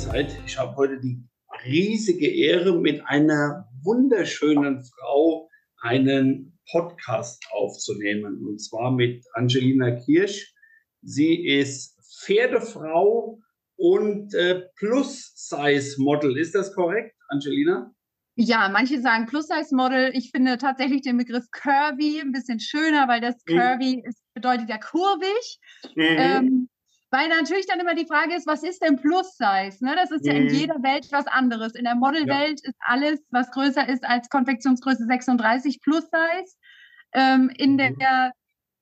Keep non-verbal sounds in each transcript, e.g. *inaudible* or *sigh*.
seid. Ich habe heute die riesige Ehre, mit einer wunderschönen Frau einen Podcast aufzunehmen. Und zwar mit Angelina Kirsch. Sie ist Pferdefrau und äh, Plus-Size-Model. Ist das korrekt, Angelina? Ja, manche sagen Plus-Size-Model. Ich finde tatsächlich den Begriff Curvy ein bisschen schöner, weil das mhm. Curvy mhm. ist, bedeutet ja kurvig. Mhm. Ähm, weil natürlich dann immer die Frage ist, was ist denn Plus-Size? Ne? Das ist ja in mhm. jeder Welt was anderes. In der Modelwelt ja. ist alles, was größer ist als Konfektionsgröße 36 Plus-Size. Ähm, in mhm. der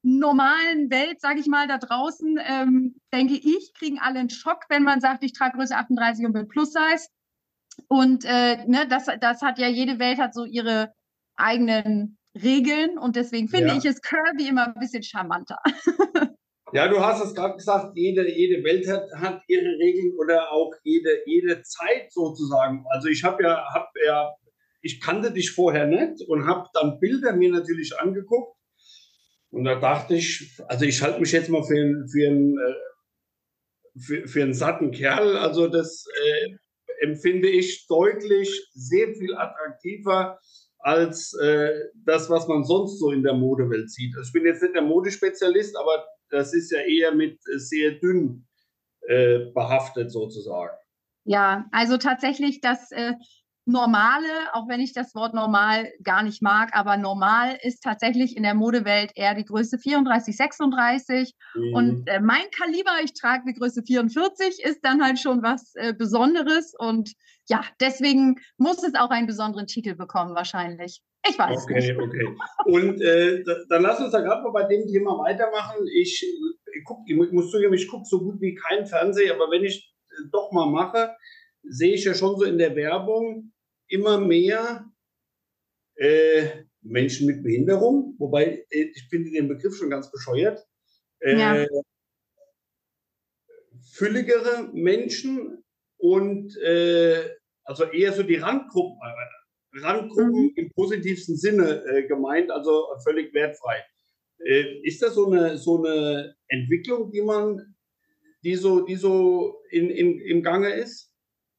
normalen Welt, sage ich mal, da draußen, ähm, denke ich, kriegen alle einen Schock, wenn man sagt, ich trage Größe 38 und bin Plus-Size. Und äh, ne, das, das hat ja, jede Welt hat so ihre eigenen Regeln und deswegen finde ja. ich es Kirby immer ein bisschen charmanter. *laughs* Ja, du hast es gerade gesagt, jede, jede Welt hat, hat ihre Regeln oder auch jede, jede Zeit sozusagen. Also ich habe ja, hab ja, ich kannte dich vorher nicht und habe dann Bilder mir natürlich angeguckt. Und da dachte ich, also ich halte mich jetzt mal für, für, einen, äh, für, für einen satten Kerl. Also das äh, empfinde ich deutlich sehr viel attraktiver als äh, das, was man sonst so in der Modewelt sieht. Also ich bin jetzt nicht der Modespezialist, aber das ist ja eher mit sehr dünn äh, behaftet sozusagen. Ja, also tatsächlich das äh, Normale, auch wenn ich das Wort normal gar nicht mag, aber normal ist tatsächlich in der Modewelt eher die Größe 34, 36. Mhm. Und äh, mein Kaliber, ich trage eine Größe 44, ist dann halt schon was äh, Besonderes. Und ja, deswegen muss es auch einen besonderen Titel bekommen, wahrscheinlich. Ich weiß. Okay, nicht. okay. Und äh, dann lass uns da gerade mal bei dem Thema weitermachen. Ich, ich, guck, ich muss zugeben, ich gucke so gut wie kein Fernseher, aber wenn ich äh, doch mal mache, sehe ich ja schon so in der Werbung immer mehr äh, Menschen mit Behinderung, wobei äh, ich finde den Begriff schon ganz bescheuert. Äh, ja. Fülligere Menschen und äh, also eher so die Randgruppen Randgruppen mhm. im positivsten Sinne äh, gemeint, also völlig wertfrei. Äh, ist das so eine, so eine Entwicklung, die man, die so, die so in, in, im Gange ist?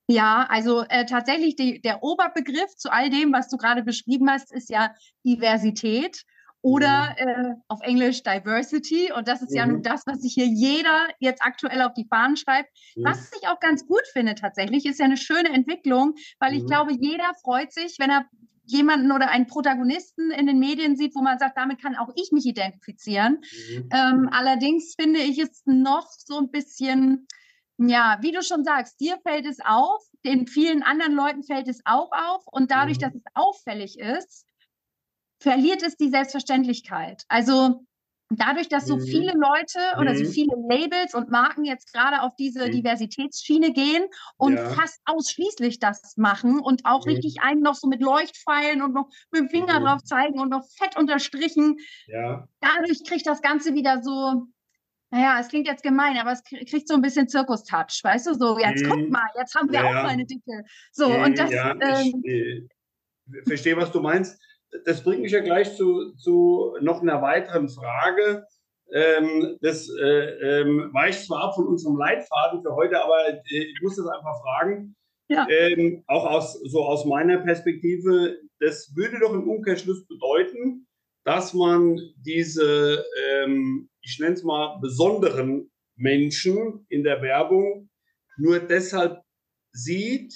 Ja, also äh, tatsächlich die, der Oberbegriff zu all dem, was du gerade beschrieben hast, ist ja Diversität oder mhm. äh, auf Englisch Diversity. Und das ist mhm. ja nun das, was sich hier jeder jetzt aktuell auf die Fahnen schreibt. Mhm. Was ich auch ganz gut finde tatsächlich, ist ja eine schöne Entwicklung, weil ich mhm. glaube, jeder freut sich, wenn er jemanden oder einen Protagonisten in den Medien sieht, wo man sagt, damit kann auch ich mich identifizieren. Mhm. Ähm, allerdings finde ich es noch so ein bisschen, ja, wie du schon sagst, dir fällt es auf, den vielen anderen Leuten fällt es auch auf. Und dadurch, mhm. dass es auffällig ist, verliert es die Selbstverständlichkeit. Also dadurch, dass so mhm. viele Leute oder so mhm. viele Labels und Marken jetzt gerade auf diese mhm. Diversitätsschiene gehen und ja. fast ausschließlich das machen und auch mhm. richtig einen noch so mit Leuchtpfeilen und noch mit dem Finger mhm. drauf zeigen und noch fett unterstrichen. Ja. Dadurch kriegt das Ganze wieder so, naja, es klingt jetzt gemein, aber es kriegt so ein bisschen Zirkus-Touch, weißt du, so, jetzt mhm. guck mal, jetzt haben wir ja. auch mal eine Dicke. So, und das. Ja, ähm, ich äh, verstehe, was du meinst das bringt mich ja gleich zu, zu noch einer weiteren Frage. Ähm, das äh, ähm, weicht zwar ab von unserem Leitfaden für heute, aber äh, ich muss das einfach fragen. Ja. Ähm, auch aus, so aus meiner Perspektive, das würde doch im Umkehrschluss bedeuten, dass man diese, ähm, ich nenne es mal, besonderen Menschen in der Werbung nur deshalb sieht,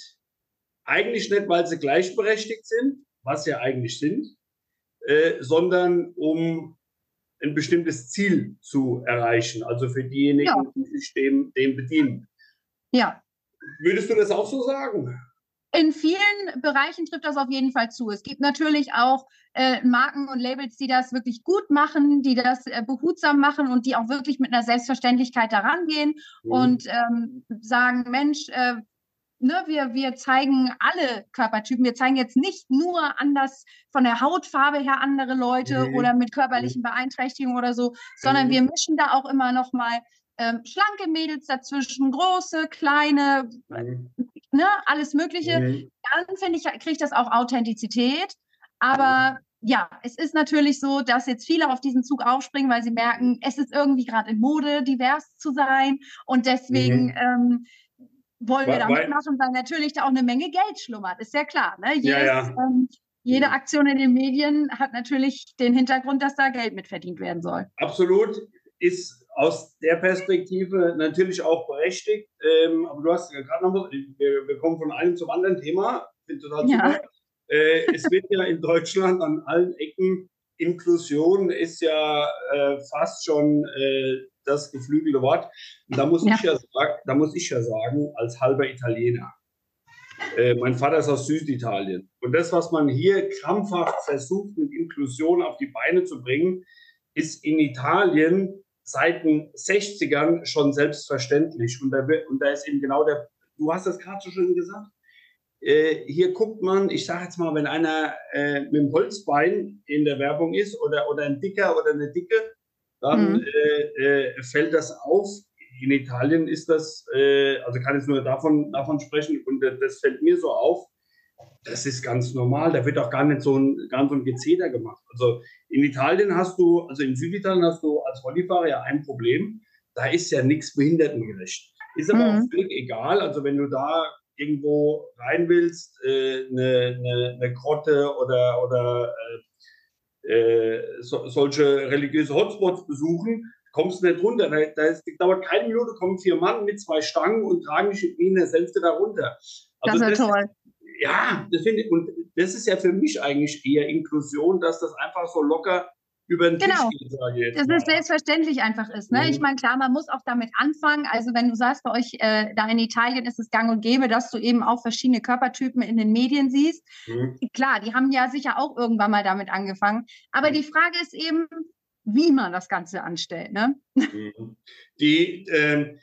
eigentlich nicht, weil sie gleichberechtigt sind, was ja eigentlich sind, äh, sondern um ein bestimmtes Ziel zu erreichen, also für diejenigen, ja. die sich dem, dem bedienen. Ja. Würdest du das auch so sagen? In vielen Bereichen trifft das auf jeden Fall zu. Es gibt natürlich auch äh, Marken und Labels, die das wirklich gut machen, die das äh, behutsam machen und die auch wirklich mit einer Selbstverständlichkeit daran gehen mhm. und ähm, sagen, Mensch, äh, ne, wir, wir zeigen alle Körpertypen. Wir zeigen jetzt nicht nur anders von der Hautfarbe her andere Leute mhm. oder mit körperlichen mhm. Beeinträchtigungen oder so, sondern mhm. wir mischen da auch immer noch mal ähm, schlanke Mädels dazwischen, große, kleine, mhm. ne, alles Mögliche. Mhm. Dann finde ich, kriegt das auch Authentizität. Aber ja, es ist natürlich so, dass jetzt viele auf diesen Zug aufspringen, weil sie merken, es ist irgendwie gerade in Mode, divers zu sein. Und deswegen ähm, wollen wir da mitmachen, weil natürlich da auch eine Menge Geld schlummert, ist ja klar. Ne? Jedes, ja, ja. Ähm, jede Aktion in den Medien hat natürlich den Hintergrund, dass da Geld mitverdient werden soll. Absolut. Ist aus der Perspektive natürlich auch berechtigt. Ähm, aber du hast ja gerade noch, wir, wir, kommen von einem zum anderen Thema. Ich finde total super. Ja. Äh, es wird ja in Deutschland an allen Ecken Inklusion ist ja äh, fast schon äh, das geflügelte Wort. Und da muss, ja. Ich ja sagen, da muss ich ja sagen, als halber Italiener, äh, mein Vater ist aus Süditalien. Und das, was man hier krampfhaft versucht, mit Inklusion auf die Beine zu bringen, ist in Italien seit den 60ern schon selbstverständlich. Und da, und da ist eben genau der, du hast das gerade so schön gesagt, äh, hier guckt man, ich sage jetzt mal, wenn einer äh, mit dem Holzbein in der Werbung ist oder, oder ein Dicker oder eine Dicke, dann mhm. äh, äh fällt das auf. In Italien ist das, äh, also kann ich nur davon, davon sprechen und das fällt mir so auf, das ist ganz normal. Da wird auch gar nicht so ein, gar so ein Gezeter gemacht. Also in Italien hast du, also in Süditalien hast du als Rollifahrer ja ein Problem. Da ist ja nichts behindertengerecht. Ist aber mhm. auch völlig egal. Also wenn du da irgendwo rein willst, äh, eine, eine, eine, Grotte oder, oder äh, so, solche religiöse Hotspots besuchen, kommst du nicht runter. Da, da ist, dauert keine Minute, kommen vier Mann mit zwei Stangen und tragen dich wie in der Hälfte da runter. Also das ist ja toll. Ja, das finde ich, und das ist ja für mich eigentlich eher Inklusion, dass das einfach so locker über den genau. Tisch geht, sage ich jetzt. Dass es selbstverständlich einfach ist. Ne? Mhm. Ich meine, klar, man muss auch damit anfangen. Also wenn du sagst, bei euch äh, da in Italien ist es gang und gäbe, dass du eben auch verschiedene Körpertypen in den Medien siehst. Mhm. Klar, die haben ja sicher auch irgendwann mal damit angefangen. Aber mhm. die Frage ist eben, wie man das Ganze anstellt. Ne? Mhm. Die, ähm,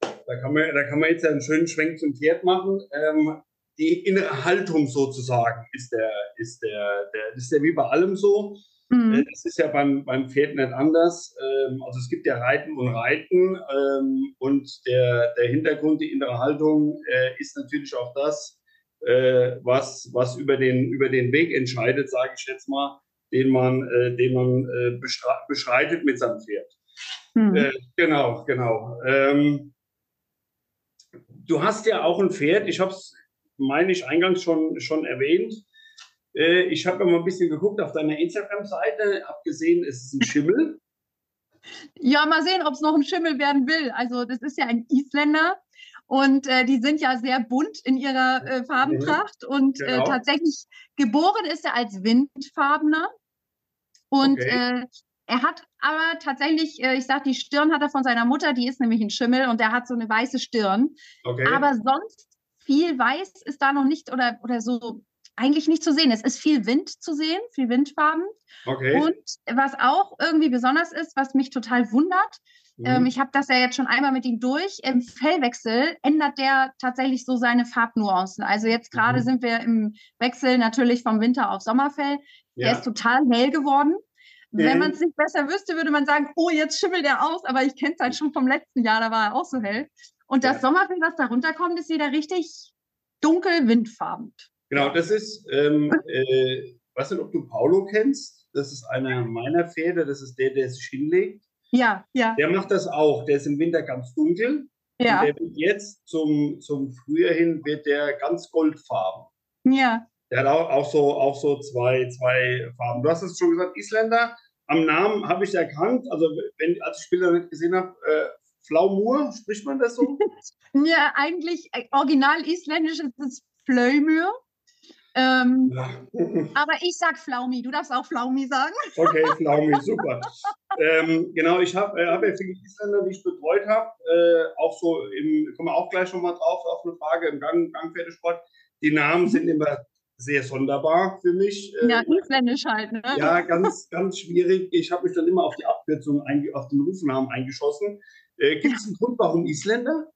da, kann man, da kann man jetzt einen schönen Schwenk zum Pferd machen. Ähm, die innere Haltung sozusagen ist der, ist der, der ist der wie bei allem so. Mhm. Äh, das ist ja beim, beim Pferd nicht anders. Ähm, also es gibt ja Reiten und Reiten ähm, und der, der Hintergrund, die innere Haltung äh, ist natürlich auch das, äh, was, was über, den, über den Weg entscheidet, sage ich jetzt mal, den man, den man beschreitet mit seinem Pferd. Mhm. genau, genau. Ähm, du hast ja auch ein Pferd, ich habe es, meine ich, eingangs schon, schon erwähnt. Äh, ich habe mal ein bisschen geguckt auf deiner Instagram-Seite, habe gesehen, es ist ein Schimmel. Ja, mal sehen, ob es noch ein Schimmel werden will. Also das ist ja ein Isländer und äh, die sind ja sehr bunt in ihrer äh, Farbenpracht mhm. und äh, genau. tatsächlich geboren ist er als Windfarbener und okay. Äh, er hat aber tatsächlich, äh, ich sage, die Stirn hat er von seiner Mutter, die ist nämlich ein Schimmel und der hat so eine weiße Stirn. Okay. Aber sonst viel weiß ist da noch nicht oder, oder so eigentlich nicht zu sehen. Es ist viel Wind zu sehen, viel Windfarben. Okay. Und was auch irgendwie besonders ist, was mich total wundert, mhm. ähm, ich habe das ja jetzt schon einmal mit ihm durch, im Fellwechsel ändert der tatsächlich so seine Farbnuancen. Also jetzt gerade mhm. sind wir im Wechsel natürlich vom Winter auf Sommerfell. Ja. Der ist total hell geworden. Wenn man es nicht besser wüsste, würde man sagen, oh, jetzt schimmelt er aus, aber ich kenne es halt schon vom letzten Jahr, da war er auch so hell. Und das ja. Sommerfell, was da runterkommt, ist wieder richtig dunkel windfarben. Genau, das ist, ähm, äh, weiß nicht, ob du Paulo kennst. Das ist einer meiner Pferde. Das ist der, der sich hinlegt. Ja, ja. Der macht das auch. Der ist im Winter ganz dunkel. Ja. Und der wird jetzt zum, zum Frühjahr hin wird der ganz goldfarben. Ja. Der hat auch, auch, so, auch so zwei, zwei Farben. Du hast es schon gesagt, Isländer. Am Namen habe ich erkannt. Also, wenn, als ich Bilder nicht gesehen habe, äh, Flaumur, spricht man das so? *laughs* ja, eigentlich äh, original isländisch ist es Flöymür. Ähm, ja. *laughs* aber ich sag Flaumi, du darfst auch Flaumi sagen. Okay, *laughs* Flaumi, super. ähm, genau, ich habe äh, hab ja viele Isländer, die ich betreut habe, äh, auch so im, kommen wir auch gleich nochmal drauf, auf eine Frage im Gang, Gangpferdesport. Die Namen sind immer sehr sonderbar für mich. Äh, ja, isländisch halt, ne? Ja, ganz, ganz schwierig. Ich habe mich dann immer auf die Abkürzung, auf den Rufnamen eingeschossen. Äh, Gibt es einen Grund, warum Isländer?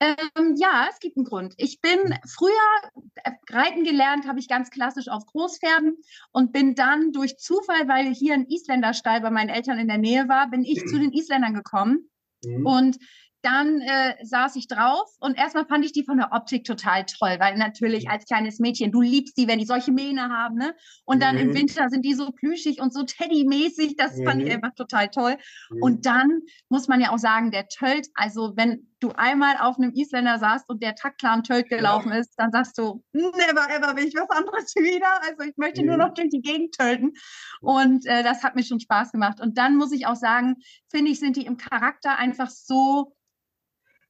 Ähm, ja, es gibt einen Grund. Ich bin hm. früher äh, reiten gelernt, habe ich ganz klassisch auf Großpferden und bin dann durch Zufall, weil hier ein Isländerstall bei meinen Eltern in der Nähe war, bin ich mhm. zu den Isländern gekommen. Mhm. Und dann äh, saß ich drauf und erstmal fand ich die von der Optik total toll, weil natürlich mhm. als kleines Mädchen, du liebst die, wenn die solche Mähne haben, ne? Und dann mhm. im Winter sind die so plüschig und so Teddy-mäßig, das mhm. fand ich mhm. einfach total toll. Mhm. Und dann muss man ja auch sagen, der Tölt, also wenn du einmal auf einem Isländer saßt und der Taktplan Tölt gelaufen ja. ist, dann sagst du, never ever will ich was anderes *laughs* wieder. Also ich möchte mhm. nur noch durch die Gegend tölten. Und äh, das hat mir schon Spaß gemacht. Und dann muss ich auch sagen, finde ich, sind die im Charakter einfach so,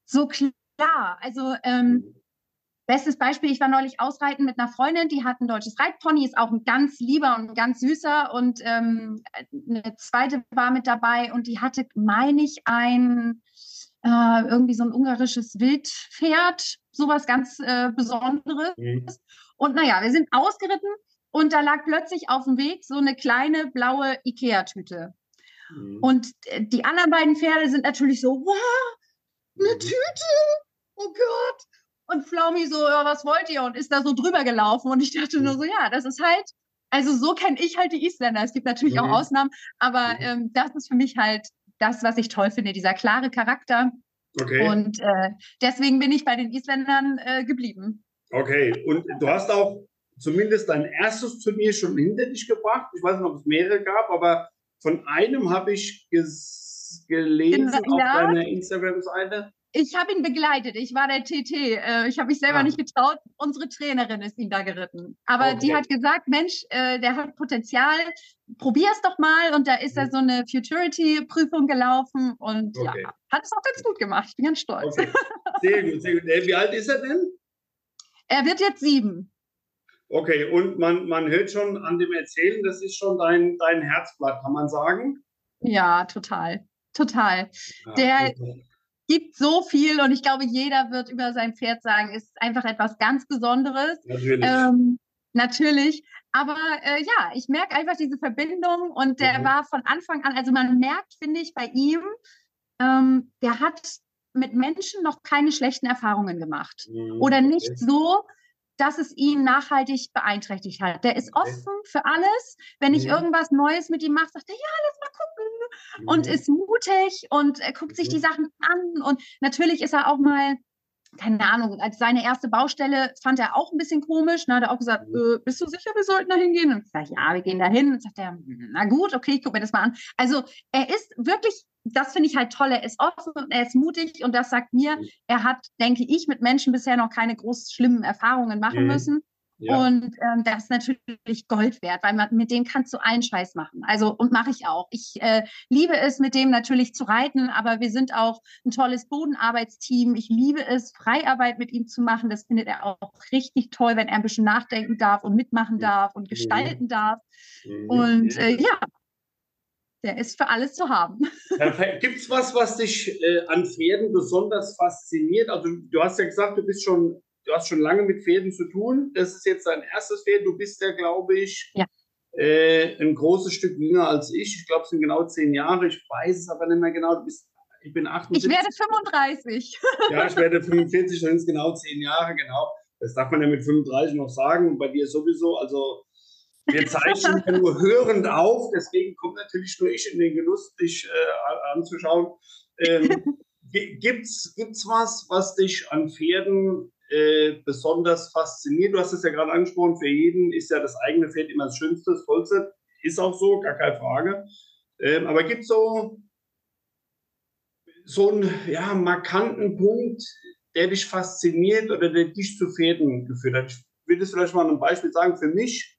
so klar. Also ähm, mhm. Bestes Beispiel, ich war neulich ausreiten mit einer Freundin, die hat ein deutsches Reitpony, ist auch ein ganz lieber und ganz süßer. Und ähm, eine zweite war mit dabei und die hatte, meine ich, ein äh, irgendwie so ein ungarisches Wildpferd, sowas ganz äh, Besonderes. Mhm. Und naja, wir sind ausgeritten und da lag plötzlich auf dem Weg so eine kleine blaue Ikea-Tüte. Mhm. Und äh, die anderen beiden Pferde sind natürlich so, wow, eine mhm. Tüte, oh Gott. Und Flaumi so, ja, was wollt ihr? Und ist da so drüber gelaufen. Und ich dachte nur so, ja, das ist halt, also so kenne ich halt die Isländer. Es gibt natürlich mhm. auch Ausnahmen, aber mhm. ähm, das ist für mich halt das, was ich toll finde, dieser klare Charakter. Okay. Und äh, deswegen bin ich bei den Isländern äh, geblieben. Okay, und du hast auch zumindest dein erstes Turnier schon hinter dich gebracht. Ich weiß nicht, ob es mehrere gab, aber von einem habe ich gelesen ja. auf deiner Instagram-Seite. Ich habe ihn begleitet. Ich war der TT. Äh, ich habe mich selber ah. nicht getraut. Unsere Trainerin ist ihn da geritten. Aber okay. die hat gesagt, Mensch, äh, der hat Potenzial. Probier es doch mal. Und da ist mhm. er so eine Futurity-Prüfung gelaufen. Und okay. ja, hat es auch ganz gut gemacht. Ich bin ganz stolz. Okay. Sehr gut, sehr gut. Äh, wie alt ist er denn? Er wird jetzt sieben. Okay, und man, man hört schon an dem Erzählen, das ist schon dein, dein Herzblatt, kann man sagen? Ja, total. Total. Ja, der, okay gibt so viel und ich glaube, jeder wird über sein Pferd sagen, ist einfach etwas ganz Besonderes. Natürlich. Ähm, natürlich. Aber äh, ja, ich merke einfach diese Verbindung und der mhm. war von Anfang an, also man merkt, finde ich, bei ihm, ähm, der hat mit Menschen noch keine schlechten Erfahrungen gemacht. Mhm. Oder nicht okay. so, dass es ihn nachhaltig beeinträchtigt hat. Der ist offen für alles. Wenn ich mhm. irgendwas Neues mit ihm mache, sagt er, ja, lass mal gucken. Und ist mutig und er guckt sich die mhm. Sachen an. Und natürlich ist er auch mal, keine Ahnung, als seine erste Baustelle fand er auch ein bisschen komisch. Da hat er auch gesagt, mhm. äh, bist du sicher, wir sollten da hingehen? Und ich sage, ja, wir gehen da hin. Und sagt er, na gut, okay, ich gucke mir das mal an. Also er ist wirklich das finde ich halt toll. Er ist offen und er ist mutig und das sagt mir, mhm. er hat, denke ich, mit Menschen bisher noch keine groß schlimmen Erfahrungen machen mhm. müssen. Ja. Und ähm, das ist natürlich Gold wert, weil man, mit dem kannst du allen Scheiß machen. Also, und mache ich auch. Ich äh, liebe es, mit dem natürlich zu reiten, aber wir sind auch ein tolles Bodenarbeitsteam. Ich liebe es, Freiarbeit mit ihm zu machen. Das findet er auch richtig toll, wenn er ein bisschen nachdenken darf und mitmachen mhm. darf und gestalten mhm. darf. Mhm. Und äh, ja, der ist für alles zu haben. Gibt es was, was dich äh, an Pferden besonders fasziniert? Also du hast ja gesagt, du bist schon, du hast schon lange mit Pferden zu tun. Das ist jetzt dein erstes Pferd. Du bist ja, glaube ich, ja. Äh, ein großes Stück jünger als ich. Ich glaube, es sind genau zehn Jahre. Ich weiß es aber nicht mehr genau. Du bist, ich bin 78. Ich werde 35. *laughs* ja, ich werde 45, dann sind es genau zehn Jahre, genau. Das darf man ja mit 35 noch sagen. Und bei dir sowieso. Also wir *laughs* zeichnen ja nur hörend auf, deswegen kommt natürlich nur ich in den Genuss, dich äh, anzuschauen. Ähm, *laughs* gibt's, gibt's was, was dich an Pferden äh, besonders fasziniert? Du hast es ja gerade angesprochen, für jeden ist ja das eigene Pferd immer das Schönste, das Tollste. Ist auch so, gar keine Frage. Ähm, aber gibt es so, so einen ja, markanten Punkt, der dich fasziniert oder der dich zu Pferden geführt hat? Ich würde es vielleicht mal ein Beispiel sagen. Für mich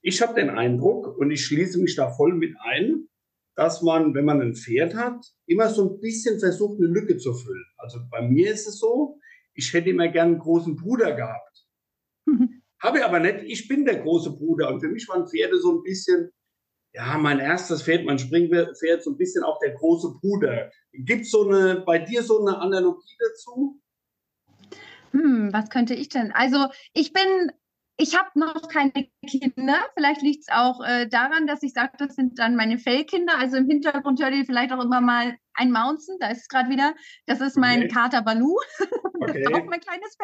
ich habe den Eindruck, und ich schließe mich da voll mit ein, dass man, wenn man ein Pferd hat, immer so ein bisschen versucht, eine Lücke zu füllen. Also bei mir ist es so, ich hätte immer gern einen großen Bruder gehabt. Mhm. *laughs* Habe aber nicht, ich bin der große Bruder. Und für mich waren Pferde so ein bisschen, ja, mein erstes Pferd, mein Springpferd, so ein bisschen auch der große Bruder. Gibt es so eine, bei dir so eine Analogie dazu? Hm, was könnte ich denn? Also ich bin ich habe noch keine Kinder. Vielleicht liegt es auch äh, daran, dass ich sage, das sind dann meine Fellkinder. Also im Hintergrund hört ihr vielleicht auch immer mal ein Mountain. Da ist es gerade wieder. Das ist mein okay. Kater Balu. Okay. *laughs* das ist auch mein kleines.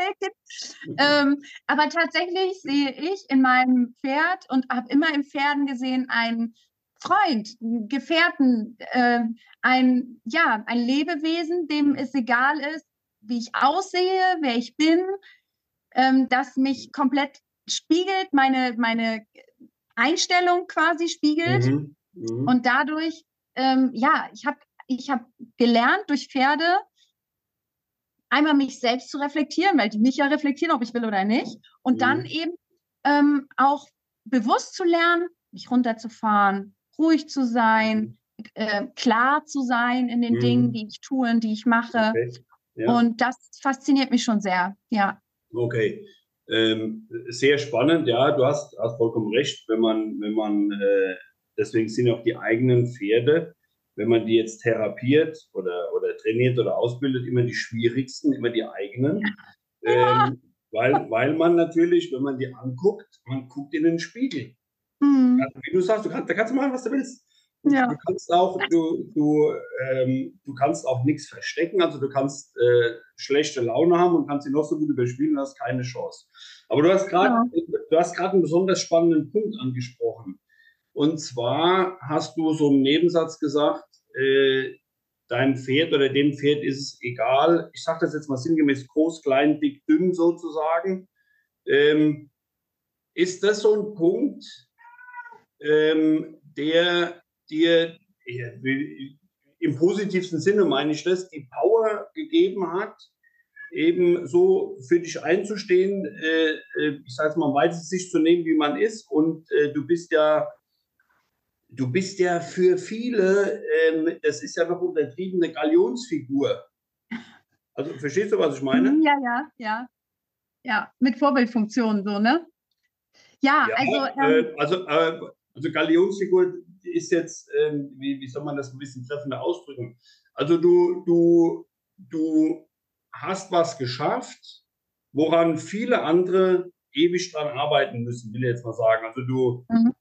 Mhm. Ähm, aber tatsächlich sehe ich in meinem Pferd und habe immer im Pferden gesehen einen Freund, einen Gefährten, äh, ein, ja, ein Lebewesen, dem es egal ist, wie ich aussehe, wer ich bin, ähm, das mich komplett spiegelt, meine, meine Einstellung quasi spiegelt. Mhm. Mhm. Und dadurch, ähm, ja, ich habe ich hab gelernt durch Pferde, einmal mich selbst zu reflektieren, weil die mich ja reflektieren, ob ich will oder nicht. Und mhm. dann eben ähm, auch bewusst zu lernen, mich runterzufahren, ruhig zu sein, äh, klar zu sein in den mhm. Dingen, die ich tue und die ich mache. Okay. Ja. Und das fasziniert mich schon sehr, ja. Okay. Ähm, sehr spannend, ja, du hast, hast vollkommen recht, wenn man, wenn man, äh, deswegen sind auch die eigenen Pferde, wenn man die jetzt therapiert oder, oder trainiert oder ausbildet, immer die schwierigsten, immer die eigenen. Ja. Ähm, weil, weil man natürlich, wenn man die anguckt, man guckt in den Spiegel. Mhm. Wie du sagst, du kannst, da kannst du machen, was du willst. Ja. Du kannst auch, du, du, ähm, du kannst auch nichts verstecken, also du kannst äh, schlechte Laune haben und kannst sie noch so gut überspielen hast keine Chance. Aber du hast gerade, ja. du hast gerade einen besonders spannenden Punkt angesprochen. Und zwar hast du so im Nebensatz gesagt, äh, dein Pferd oder dem Pferd ist es egal. Ich sage das jetzt mal sinngemäß groß, klein, dick, dünn sozusagen. Ähm, ist das so ein Punkt, ähm, der dir im positivsten Sinne meine ich das, die Power gegeben hat, eben so für dich einzustehen, äh, äh ich sage mal, weitest sich zu nehmen, wie man ist. Und äh, du bist ja, du bist ja für viele, ähm, das ist ja noch untertrieben, eine Galionsfigur. Also verstehst du, was ich meine? Ja, ja, ja. Ja, mit Vorbildfunktion so, ne? Ja, ja also. Ähm, äh, also, also Galionsfigur ist jetzt, ähm, wie, wie soll man das ein bisschen treffender ausdrücken? Also du, du, du hast was geschafft, woran viele andere ewig dran arbeiten müssen, will ich jetzt mal sagen. Also du, mhm.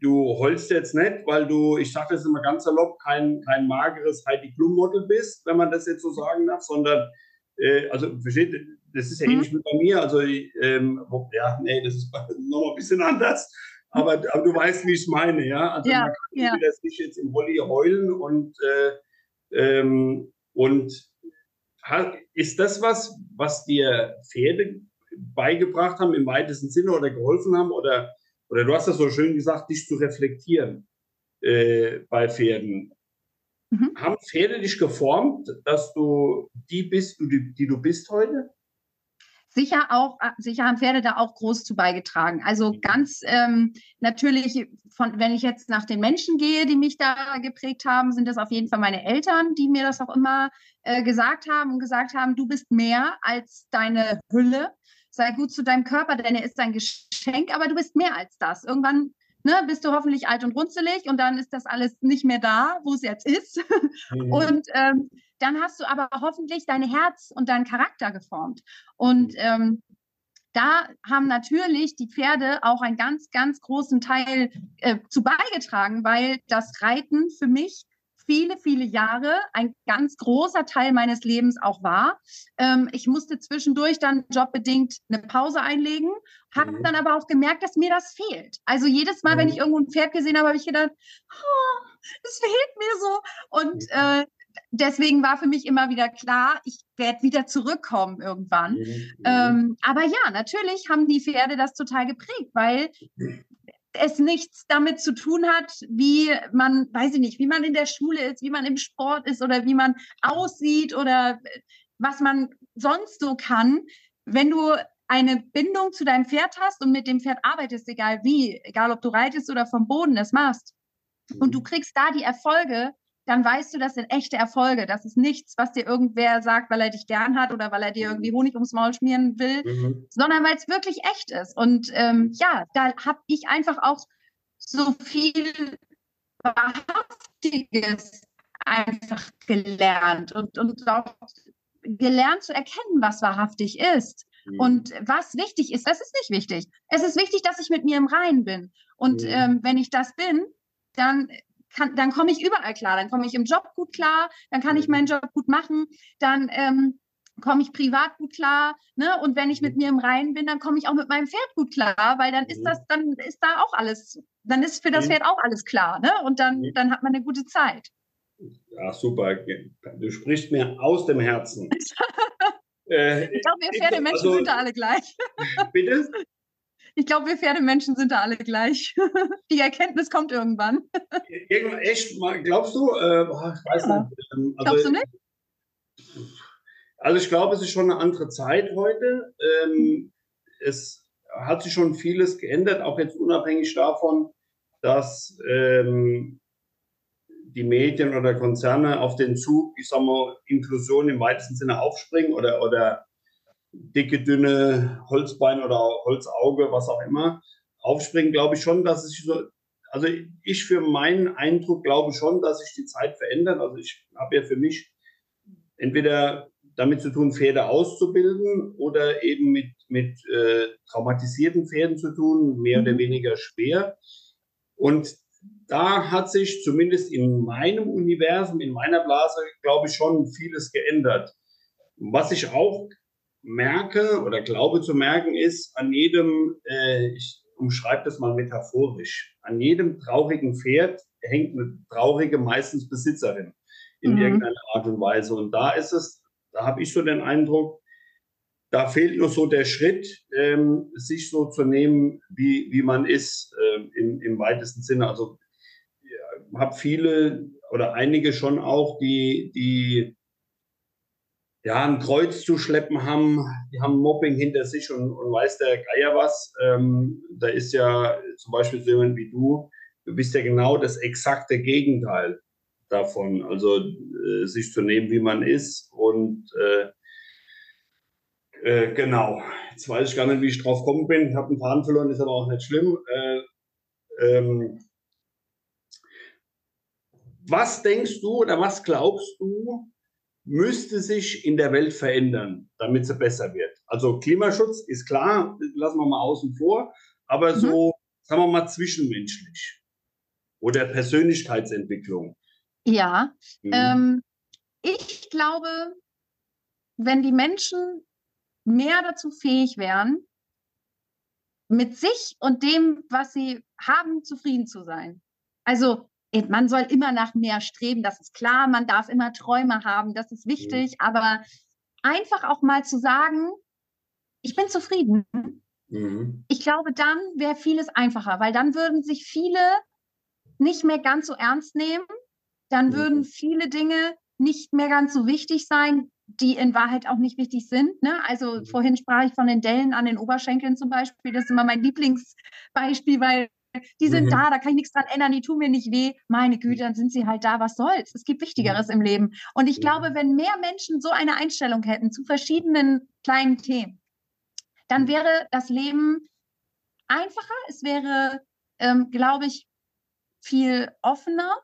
Du holst jetzt nicht, weil du, ich sage das immer ganz salopp, kein, kein mageres Heidi Klum Model bist, wenn man das jetzt so sagen darf, sondern, äh, also versteht, das ist ja mhm. ähnlich wie bei mir, also ähm, ja, nee, das ist *laughs* nochmal ein bisschen anders aber, aber du weißt, wie ich meine, ja. Also ja, man kann ja. das nicht jetzt im Holly heulen und, äh, ähm, und ist das was, was dir Pferde beigebracht haben im weitesten Sinne oder geholfen haben? Oder, oder du hast das so schön gesagt, dich zu reflektieren äh, bei Pferden. Mhm. Haben Pferde dich geformt, dass du die bist, die, die du bist heute? sicher auch, äh, sicher haben Pferde da auch groß zu beigetragen. Also mhm. ganz ähm, natürlich, von, wenn ich jetzt nach den Menschen gehe, die mich da geprägt haben, sind das auf jeden Fall meine Eltern, die mir das auch immer äh, gesagt haben und gesagt haben, du bist mehr als deine Hülle. Sei gut zu deinem Körper, denn er ist ein Geschenk, aber du bist mehr als das. Irgendwann ne, bist du hoffentlich alt und runzelig und dann ist das alles nicht mehr da, wo es jetzt ist. Mhm. Und ähm, dann hast du aber hoffentlich dein Herz und deinen Charakter geformt. Und ähm, da haben natürlich die Pferde auch einen ganz, ganz großen Teil äh, zu beigetragen, weil das Reiten für mich viele, viele Jahre ein ganz großer Teil meines Lebens auch war. Ähm, ich musste zwischendurch dann jobbedingt eine Pause einlegen, habe mhm. dann aber auch gemerkt, dass mir das fehlt. Also jedes Mal, mhm. wenn ich irgendwo ein Pferd gesehen habe, habe ich gedacht, oh, das fehlt mir so. Und äh, deswegen war für mich immer wieder klar, ich werde wieder zurückkommen irgendwann. Mhm. Ähm, aber ja, natürlich haben die Pferde das total geprägt, weil es nichts damit zu tun hat, wie man, weiß ich nicht, wie man in der Schule ist, wie man im Sport ist oder wie man aussieht oder was man sonst so kann. Wenn du eine Bindung zu deinem Pferd hast und mit dem Pferd arbeitest, egal wie, egal ob du reitest oder vom Boden das machst, und du mhm. kriegst da die Erfolge, dann weißt du, das sind echte Erfolge. Das ist nichts, was dir irgendwer sagt, weil er dich gern hat oder weil er dir irgendwie Honig ums Maul schmieren will, mhm. sondern weil es wirklich echt ist. Und ähm, ja, da habe ich einfach auch so viel Wahrhaftiges einfach gelernt und, und auch gelernt zu erkennen, was wahrhaftig ist. Mhm. Und was wichtig ist, das ist nicht wichtig. Es ist wichtig, dass ich mit mir im Reinen bin. Und mhm. ähm, wenn ich das bin, dann kann, dann komme ich überall klar. Dann komme ich im Job gut klar, dann kann ich mhm. meinen Job gut machen, dann ähm, komme ich privat gut klar. Ne? Und wenn ich mit mhm. mir im Reinen bin, dann komme ich auch mit meinem Pferd gut klar, weil dann ist mhm. das, dann ist da auch alles, dann ist für das Pferd auch alles klar. Ne? Und dann, dann hat man eine gute Zeit. Ja, super. Du sprichst mir aus dem Herzen. *laughs* äh, ich glaube, wir Pferdemenschen also, sind da alle gleich. bitte? Ich glaube, wir Pferdemenschen sind da alle gleich. *laughs* Die Erkenntnis kommt irgendwann. Irgendwann echt? Glaubst du? Äh, ich weiß ja. nicht. Ähm, also, Glaubst du nicht? Also ich glaube, es ist schon eine andere Zeit heute. Ähm, es hat sich schon vieles geändert, auch jetzt unabhängig davon, dass ähm, die Medien oder Konzerne auf den Zug, ich sag mal, Inklusion im weitesten Sinne aufspringen oder, oder dicke, dünne Holzbein oder Holzauge, was auch immer, aufspringen, glaube ich schon, dass es so, also ich für meinen Eindruck glaube schon, dass sich die Zeit verändert. Also ich habe ja für mich entweder damit zu tun, Pferde auszubilden oder eben mit, mit äh, traumatisierten Pferden zu tun, mehr oder mhm. weniger schwer. Und da hat sich zumindest in meinem Universum, in meiner Blase, glaube ich, schon vieles geändert. Was ich auch merke oder glaube zu merken, ist, an jedem, äh, ich umschreibe das mal metaphorisch, an jedem traurigen Pferd hängt eine traurige, meistens Besitzerin in mhm. irgendeiner Art und Weise. Und da ist es, da habe ich so den Eindruck, da fehlt nur so der Schritt, ähm, sich so zu nehmen, wie, wie man ist, äh, im, im weitesten Sinne. Also ja, habe viele oder einige schon auch, die, die ja, ein Kreuz zu schleppen haben, die haben Mobbing hinter sich und, und weiß der Geier was. Ähm, da ist ja zum Beispiel so jemand wie du, du bist ja genau das exakte Gegenteil davon. Also äh, sich zu nehmen, wie man ist und äh, äh, genau. Jetzt weiß ich gar nicht, wie ich drauf gekommen bin. Ich habe einen Faden verloren, ist aber auch nicht schlimm. Äh, ähm, was denkst du oder was glaubst du, müsste sich in der Welt verändern, damit sie besser wird? Also Klimaschutz ist klar, lassen wir mal außen vor, aber mhm. so, sagen wir mal, zwischenmenschlich oder Persönlichkeitsentwicklung. Ja, mhm. ähm, ich glaube, wenn die Menschen mehr dazu fähig wären, mit sich und dem, was sie haben, zufrieden zu sein. Also man soll immer nach mehr streben, das ist klar, man darf immer Träume haben, das ist wichtig, mhm. aber einfach auch mal zu sagen, ich bin zufrieden. Mhm. Ich glaube, dann wäre vieles einfacher, weil dann würden sich viele nicht mehr ganz so ernst nehmen, dann mhm. würden viele Dinge nicht mehr ganz so wichtig sein, die in Wahrheit auch nicht wichtig sind. Ne? Also mhm. vorhin sprach ich von den Dellen an den Oberschenkeln zum Beispiel. Das ist immer mein Lieblingsbeispiel, weil die sind mhm. da, da kann ich nichts dran ändern, die tun mir nicht weh. Meine Güte, dann sind sie halt da, was soll's? Es gibt Wichtigeres mhm. im Leben. Und ich glaube, wenn mehr Menschen so eine Einstellung hätten zu verschiedenen kleinen Themen, dann wäre das Leben einfacher, es wäre, ähm, glaube ich, viel offener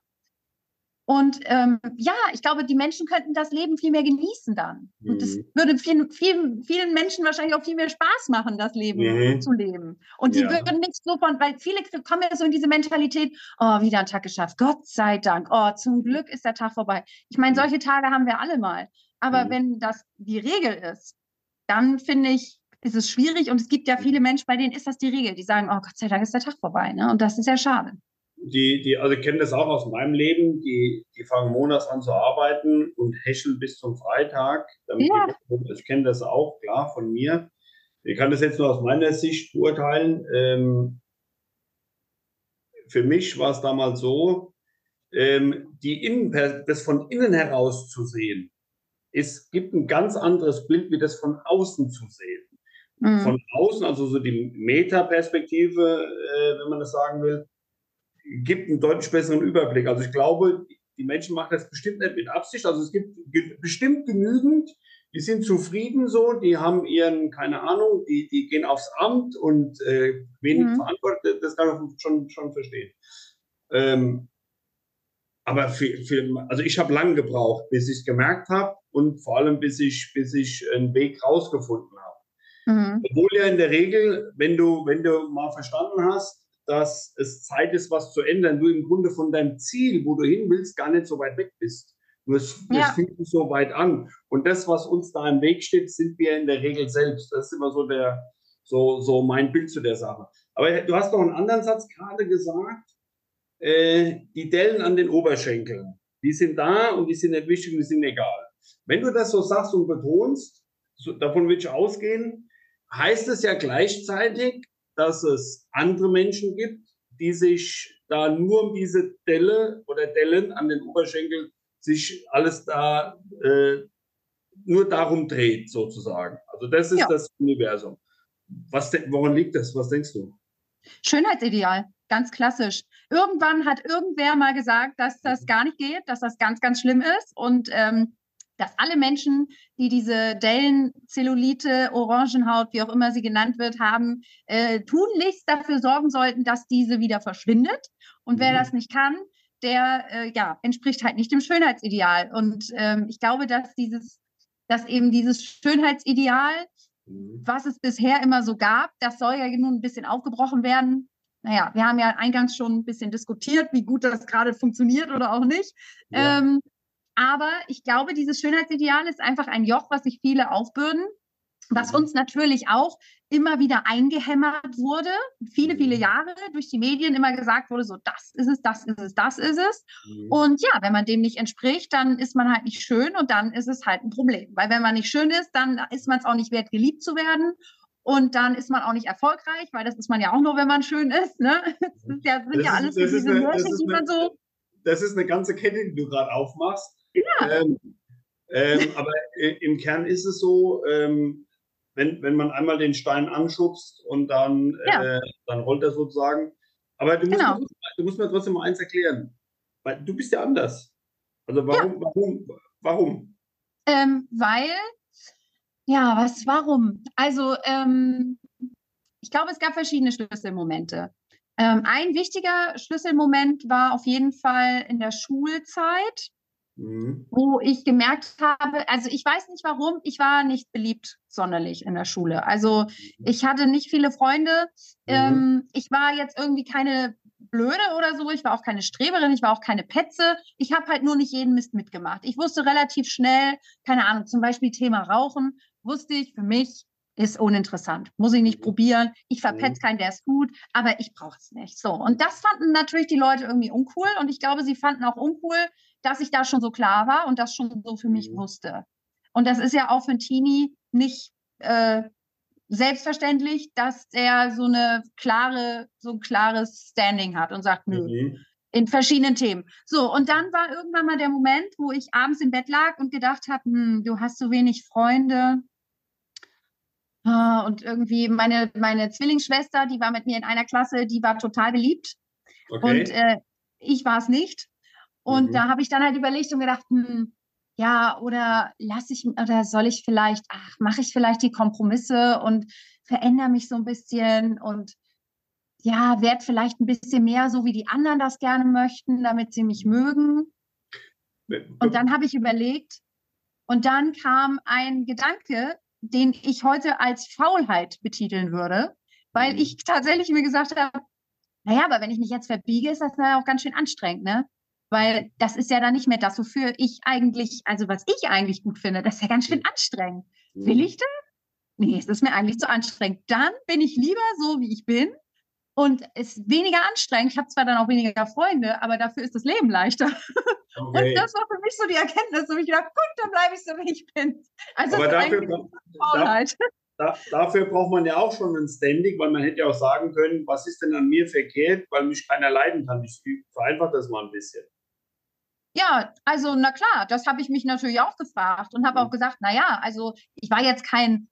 und ähm, ja, ich glaube, die Menschen könnten das Leben viel mehr genießen dann. Mhm. Und es würde vielen, vielen, vielen Menschen wahrscheinlich auch viel mehr Spaß machen, das Leben mhm. zu leben. Und die ja. würden nicht so von, weil viele kommen ja so in diese Mentalität, oh, wieder ein Tag geschafft, Gott sei Dank, oh, zum Glück ist der Tag vorbei. Ich meine, solche Tage haben wir alle mal. Aber mhm. wenn das die Regel ist, dann finde ich, ist es schwierig und es gibt ja viele Menschen, bei denen ist das die Regel. Die sagen, oh Gott sei Dank ist der Tag vorbei. Ne? Und das ist ja schade die, die, also ich kenne das auch aus meinem Leben, die, die fangen montags an zu arbeiten und hecheln bis zum Freitag. Ja. Die, ich kenne das auch, klar, von mir. Ich kann das jetzt nur aus meiner Sicht beurteilen. Ähm, für mich war es damals so, ähm, die Innen, das von innen heraus zu sehen, es gibt ein ganz anderes Bild, wie das von außen zu sehen. Mhm. Von außen, also so die Metaperspektive, äh, wenn man das sagen will, gibt einen deutlich besseren Überblick. Also ich glaube, die Menschen machen das bestimmt nicht mit Absicht. Also es gibt bestimmt genügend, die sind zufrieden so, die haben ihren, keine Ahnung, die, die gehen aufs Amt und äh, wenig mhm. verantwortet, das kann man schon, schon verstehen. Ähm, aber für, für, also ich habe lange gebraucht, bis ich es gemerkt habe und vor allem bis ich, bis ich einen Weg rausgefunden habe. Mhm. Obwohl ja in der Regel, wenn du, wenn du mal verstanden hast, dass es Zeit ist, was zu ändern, du im Grunde von deinem Ziel, wo du hin willst, gar nicht so weit weg bist. Nur es, ja. es sich so weit an. Und das, was uns da im Weg steht, sind wir in der Regel selbst. Das ist immer so der, so, so mein Bild zu der Sache. Aber du hast noch einen anderen Satz gerade gesagt. Äh, die Dellen an den Oberschenkeln, die sind da und die sind nicht wichtig und die sind egal. Wenn du das so sagst und betonst, so, davon will ich ausgehen, heißt es ja gleichzeitig, dass es andere Menschen gibt, die sich da nur um diese Delle oder Dellen an den Oberschenkeln sich alles da äh, nur darum dreht, sozusagen. Also das ist ja. das Universum. Was, woran liegt das? Was denkst du? Schönheitsideal, ganz klassisch. Irgendwann hat irgendwer mal gesagt, dass das mhm. gar nicht geht, dass das ganz, ganz schlimm ist und ähm, dass alle Menschen, die diese Dellen-Zellulite, Orangenhaut, wie auch immer sie genannt wird, haben, äh, tunlichst dafür sorgen sollten, dass diese wieder verschwindet. Und wer mhm. das nicht kann, der äh, ja, entspricht halt nicht dem Schönheitsideal. Und ähm, ich glaube, dass dieses, dass eben dieses Schönheitsideal, mhm. was es bisher immer so gab, das soll ja nun ein bisschen aufgebrochen werden. Naja, wir haben ja eingangs schon ein bisschen diskutiert, wie gut das gerade funktioniert oder auch nicht. Ja. Ähm, aber ich glaube, dieses Schönheitsideal ist einfach ein Joch, was sich viele aufbürden was mhm. uns natürlich auch immer wieder eingehämmert wurde, viele, viele mhm. Jahre durch die Medien immer gesagt wurde, so das ist es, das ist es, das ist es. Mhm. Und ja, wenn man dem nicht entspricht, dann ist man halt nicht schön und dann ist es halt ein Problem. Weil wenn man nicht schön ist, dann ist man es auch nicht wert, geliebt zu werden. Und dann ist man auch nicht erfolgreich, weil das ist man ja auch nur, wenn man schön ist. Ne? *laughs* Das, ist ja, sind das ja alles ist, diese Märchen, die man so. Das ist eine ganze Kette, die du gerade aufmachst. Ja. Ähm, ähm, aber im Kern ist es so, ähm, wenn, wenn man einmal den Stein anschubst und dann, ja. äh, dann rollt er sozusagen. Aber du musst, genau. mir, du musst mir trotzdem mal eins erklären. Weil du bist ja anders. Also warum, ja. warum, warum? Ähm, weil, ja, was, warum? Also, ähm, ich glaube, es gab verschiedene Schlüsselmomente. Ähm, ein wichtiger Schlüsselmoment war auf jeden Fall in der Schulzeit. Mhm. Wo ich gemerkt habe, also ich weiß nicht warum, ich war nicht beliebt sonderlich in der Schule. Also mhm. ich hatte nicht viele Freunde. Mhm. Ähm, ich war jetzt irgendwie keine Blöde oder so. Ich war auch keine Streberin, ich war auch keine Petze. Ich habe halt nur nicht jeden Mist mitgemacht. Ich wusste relativ schnell, keine Ahnung, zum Beispiel Thema Rauchen, wusste ich für mich, ist uninteressant. Muss ich nicht mhm. probieren. Ich verpetze mhm. keinen, der ist gut, aber ich brauche es nicht. So. Und das fanden natürlich die Leute irgendwie uncool. Und ich glaube, sie fanden auch uncool, dass ich da schon so klar war und das schon so für mich mhm. wusste. Und das ist ja auch für einen Teenie nicht äh, selbstverständlich, dass er so eine klare, so ein klares Standing hat und sagt, nö, mhm. in verschiedenen Themen. So, und dann war irgendwann mal der Moment, wo ich abends im Bett lag und gedacht habe, hm, du hast so wenig Freunde. Ah, und irgendwie meine, meine Zwillingsschwester, die war mit mir in einer Klasse, die war total beliebt. Okay. Und äh, ich war es nicht. Und mhm. da habe ich dann halt überlegt und gedacht, hm, ja, oder lasse ich, oder soll ich vielleicht, ach, mache ich vielleicht die Kompromisse und verändere mich so ein bisschen und ja, werde vielleicht ein bisschen mehr so, wie die anderen das gerne möchten, damit sie mich mögen. Und dann habe ich überlegt, und dann kam ein Gedanke, den ich heute als Faulheit betiteln würde, weil mhm. ich tatsächlich mir gesagt habe, naja, aber wenn ich mich jetzt verbiege, ist das ja auch ganz schön anstrengend, ne? Weil das ist ja dann nicht mehr das, wofür ich eigentlich, also was ich eigentlich gut finde, das ist ja ganz schön anstrengend. Will ich das? Nee, es ist mir eigentlich zu anstrengend. Dann bin ich lieber so, wie ich bin und es ist weniger anstrengend. Ich habe zwar dann auch weniger Freunde, aber dafür ist das Leben leichter. *laughs* Okay. Und das war für mich so die Erkenntnis, und ich dachte, gut, dann bleibe ich so, wie ich bin. Also aber dafür, da, da, dafür braucht man ja auch schon ein Standing, weil man hätte ja auch sagen können, was ist denn an mir verkehrt, weil mich keiner leiden kann. Ich vereinfache das mal ein bisschen. Ja, also na klar, das habe ich mich natürlich auch gefragt und habe auch mhm. gesagt, na ja, also ich war jetzt kein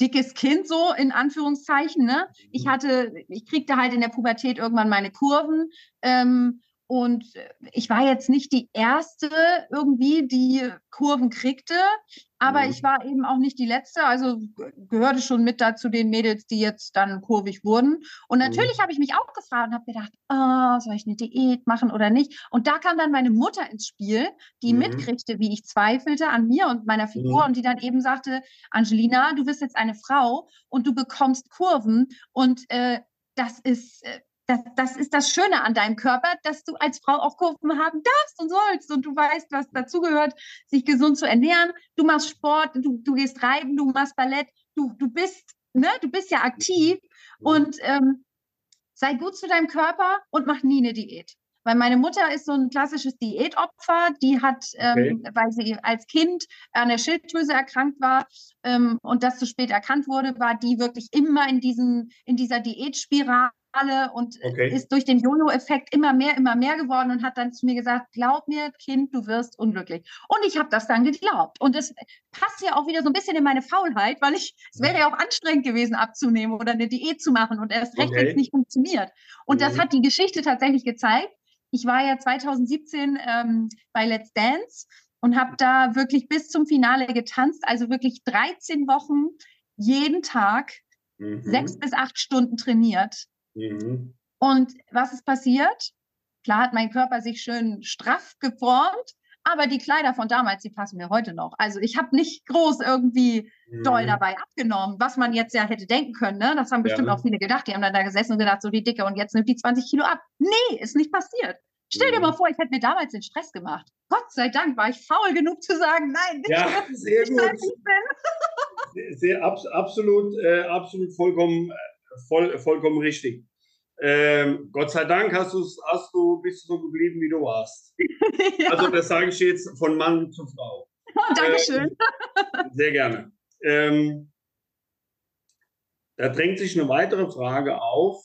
dickes Kind so in Anführungszeichen. Ne? Ich mhm. hatte, ich kriegte halt in der Pubertät irgendwann meine Kurven. Ähm, und ich war jetzt nicht die erste irgendwie, die Kurven kriegte, aber mhm. ich war eben auch nicht die letzte, also gehörte schon mit dazu den Mädels, die jetzt dann kurvig wurden. Und mhm. natürlich mhm. habe ich mich auch gefragt und habe gedacht, oh, soll ich eine Diät machen oder nicht? Und da kam dann meine Mutter ins Spiel, die mhm. mitkriegte, wie ich zweifelte an mir und meiner Figur mhm. und die dann eben sagte, Angelina, du bist jetzt eine Frau und du bekommst Kurven und äh, das ist, äh, das, das ist das Schöne an deinem Körper, dass du als Frau auch Kurven haben darfst und sollst und du weißt, was dazugehört, sich gesund zu ernähren. Du machst Sport, du, du gehst reiten, du machst Ballett, du, du bist, ne, du bist ja aktiv und ähm, sei gut zu deinem Körper und mach nie eine Diät. Weil meine Mutter ist so ein klassisches Diätopfer, die hat, ähm, weil sie als Kind an der Schilddrüse erkrankt war ähm, und das zu spät erkannt wurde, war die wirklich immer in, diesen, in dieser Diätspirale und okay. ist durch den YOLO-Effekt immer mehr, immer mehr geworden und hat dann zu mir gesagt, glaub mir, Kind, du wirst unglücklich. Und ich habe das dann geglaubt. Und es passt ja auch wieder so ein bisschen in meine Faulheit, weil ich, es wäre ja auch anstrengend gewesen, abzunehmen oder eine Diät zu machen und erst recht, okay. wenn es nicht funktioniert. Und mhm. das hat die Geschichte tatsächlich gezeigt. Ich war ja 2017 ähm, bei Let's Dance und habe da wirklich bis zum Finale getanzt, also wirklich 13 Wochen jeden Tag mhm. sechs bis acht Stunden trainiert. Mhm. Und was ist passiert? Klar hat mein Körper sich schön straff geformt, aber die Kleider von damals, die passen mir heute noch. Also ich habe nicht groß irgendwie mhm. doll dabei abgenommen, was man jetzt ja hätte denken können. Ne? Das haben bestimmt ja. auch viele gedacht. Die haben dann da gesessen und gedacht, so die Dicke und jetzt nimmt die 20 Kilo ab. Nee, ist nicht passiert. Stell dir mhm. mal vor, ich hätte mir damals den Stress gemacht. Gott sei Dank war ich faul genug zu sagen, nein, ja, sehr gut. sehr, sehr abs absolut, äh, absolut vollkommen, äh, voll, vollkommen richtig. Ähm, Gott sei Dank hast, hast du, bist du so geblieben, wie du warst. *laughs* ja. Also das sage ich jetzt von Mann zu Frau. Dankeschön. Äh, sehr gerne. Ähm, da drängt sich eine weitere Frage auf.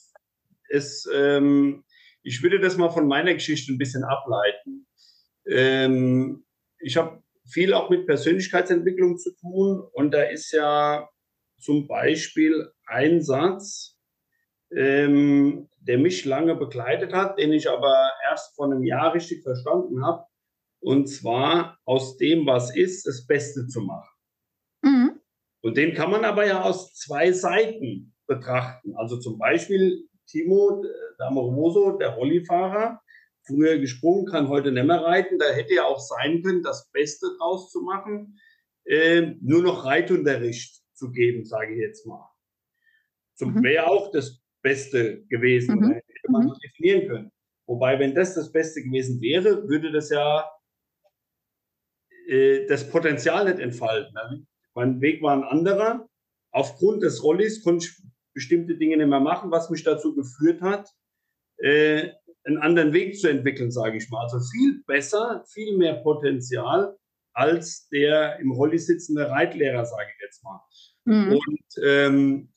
Es, ähm, ich würde das mal von meiner Geschichte ein bisschen ableiten. Ähm, ich habe viel auch mit Persönlichkeitsentwicklung zu tun und da ist ja zum Beispiel ein Satz, ähm, der mich lange begleitet hat, den ich aber erst vor einem Jahr richtig verstanden habe. Und zwar aus dem, was ist, das Beste zu machen. Mhm. Und den kann man aber ja aus zwei Seiten betrachten. Also zum Beispiel Timo Damoroso, der Rollifahrer, früher gesprungen, kann heute nicht mehr reiten. Da hätte ja auch sein können, das Beste draus zu machen, äh, nur noch Reitunterricht zu geben, sage ich jetzt mal. Zum mhm. wäre auch das Beste gewesen, mhm. hätte man mhm. definieren können. Wobei, wenn das das Beste gewesen wäre, würde das ja äh, das Potenzial nicht entfalten. Also, mein Weg war ein anderer. Aufgrund des Rollis konnte ich bestimmte Dinge nicht mehr machen, was mich dazu geführt hat, äh, einen anderen Weg zu entwickeln, sage ich mal. Also viel besser, viel mehr Potenzial als der im Rolli sitzende Reitlehrer, sage ich jetzt mal. Mhm. Und ähm,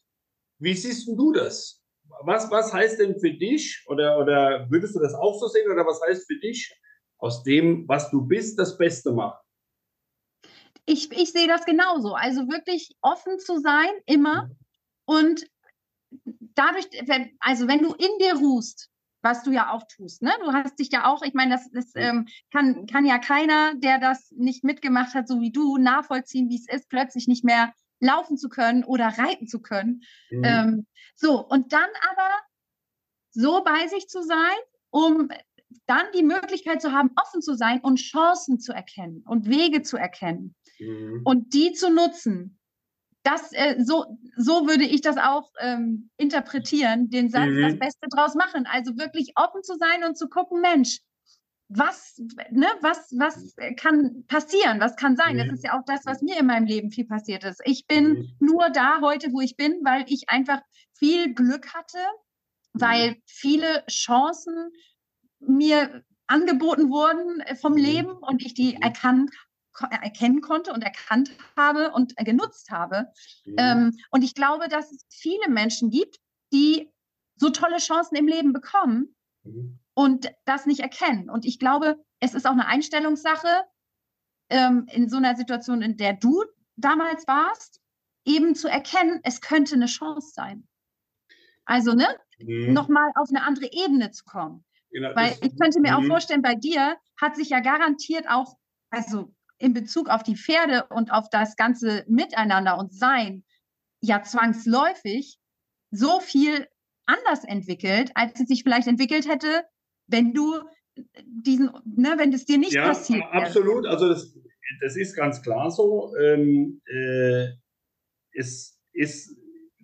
wie siehst du das? Was, was heißt denn für dich, oder, oder würdest du das auch so sehen, oder was heißt für dich, aus dem, was du bist, das Beste machen? Ich, ich sehe das genauso. Also wirklich offen zu sein, immer. Mhm. Und dadurch, wenn, also wenn du in dir ruhst, was du ja auch tust, ne? Du hast dich ja auch, ich meine, das, das ähm, kann, kann ja keiner, der das nicht mitgemacht hat, so wie du, nachvollziehen, wie es ist, plötzlich nicht mehr laufen zu können oder reiten zu können. Mhm. Ähm, so, und dann aber so bei sich zu sein, um dann die Möglichkeit zu haben, offen zu sein und Chancen zu erkennen und Wege zu erkennen mhm. und die zu nutzen das, äh, so, so würde ich das auch ähm, interpretieren, den Satz, mhm. das Beste draus machen. Also wirklich offen zu sein und zu gucken, Mensch, was, ne, was, was kann passieren, was kann sein? Mhm. Das ist ja auch das, was mir in meinem Leben viel passiert ist. Ich bin mhm. nur da heute, wo ich bin, weil ich einfach viel Glück hatte, weil mhm. viele Chancen mir angeboten wurden äh, vom mhm. Leben und ich die mhm. erkannt erkennen konnte und erkannt habe und äh, genutzt habe. Mhm. Ähm, und ich glaube, dass es viele Menschen gibt, die so tolle Chancen im Leben bekommen mhm. und das nicht erkennen. Und ich glaube, es ist auch eine Einstellungssache ähm, in so einer Situation, in der du damals warst, eben zu erkennen, es könnte eine Chance sein. Also, ne, mhm. nochmal auf eine andere Ebene zu kommen. Genau, Weil ich könnte mir auch mhm. vorstellen, bei dir hat sich ja garantiert auch, also in Bezug auf die Pferde und auf das ganze Miteinander und Sein ja zwangsläufig so viel anders entwickelt, als es sich vielleicht entwickelt hätte, wenn du diesen, ne, wenn es dir nicht ja, passiert. Absolut. Also das, das ist ganz klar so. Ähm, äh, es ist,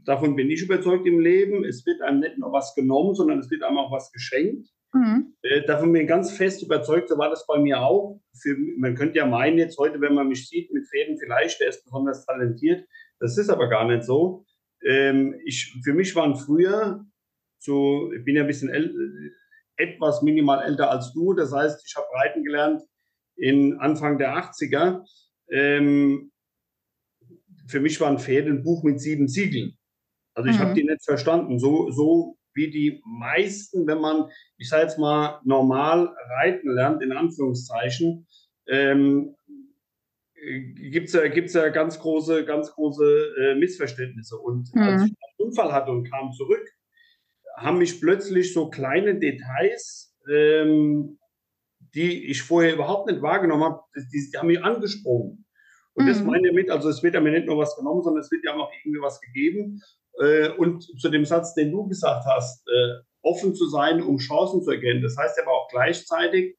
davon bin ich überzeugt im Leben. Es wird einem nicht nur was genommen, sondern es wird einem auch was geschenkt. Mhm. Äh, davon bin ich ganz fest überzeugt, so war das bei mir auch. Für, man könnte ja meinen, jetzt heute, wenn man mich sieht mit Fäden, vielleicht, der ist besonders talentiert. Das ist aber gar nicht so. Ähm, ich, für mich waren früher, so, ich bin ja ein bisschen etwas minimal älter als du, das heißt, ich habe Reiten gelernt in Anfang der 80er. Ähm, für mich war ein Pferd ein Buch mit sieben Siegeln. Also ich mhm. habe die nicht verstanden. So, so wie die meisten, wenn man, ich sage jetzt mal, normal reiten lernt, in Anführungszeichen, ähm, gibt es ja, gibt's ja ganz große, ganz große äh, Missverständnisse. Und mhm. als ich einen Unfall hatte und kam zurück, haben mich plötzlich so kleine Details, ähm, die ich vorher überhaupt nicht wahrgenommen habe, die, die haben mich angesprochen. Und mhm. das meine ich mit, also es wird ja mir nicht nur was genommen, sondern es wird ja auch irgendwie was gegeben. Äh, und zu dem Satz, den du gesagt hast, äh, offen zu sein, um Chancen zu erkennen. Das heißt aber auch gleichzeitig,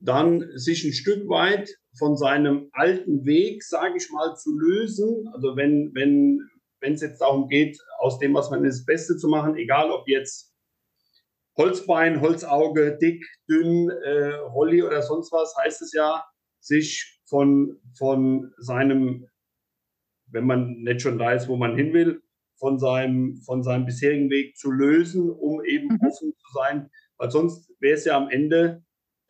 dann sich ein Stück weit von seinem alten Weg, sage ich mal, zu lösen. Also wenn, wenn, wenn es jetzt darum geht, aus dem, was man ist, das Beste zu machen, egal ob jetzt Holzbein, Holzauge, dick, dünn, äh, Rolli oder sonst was, heißt es ja, sich von, von seinem, wenn man nicht schon da ist, wo man hin will, von seinem, von seinem bisherigen Weg zu lösen, um eben mhm. offen zu sein. Weil sonst wäre es ja am Ende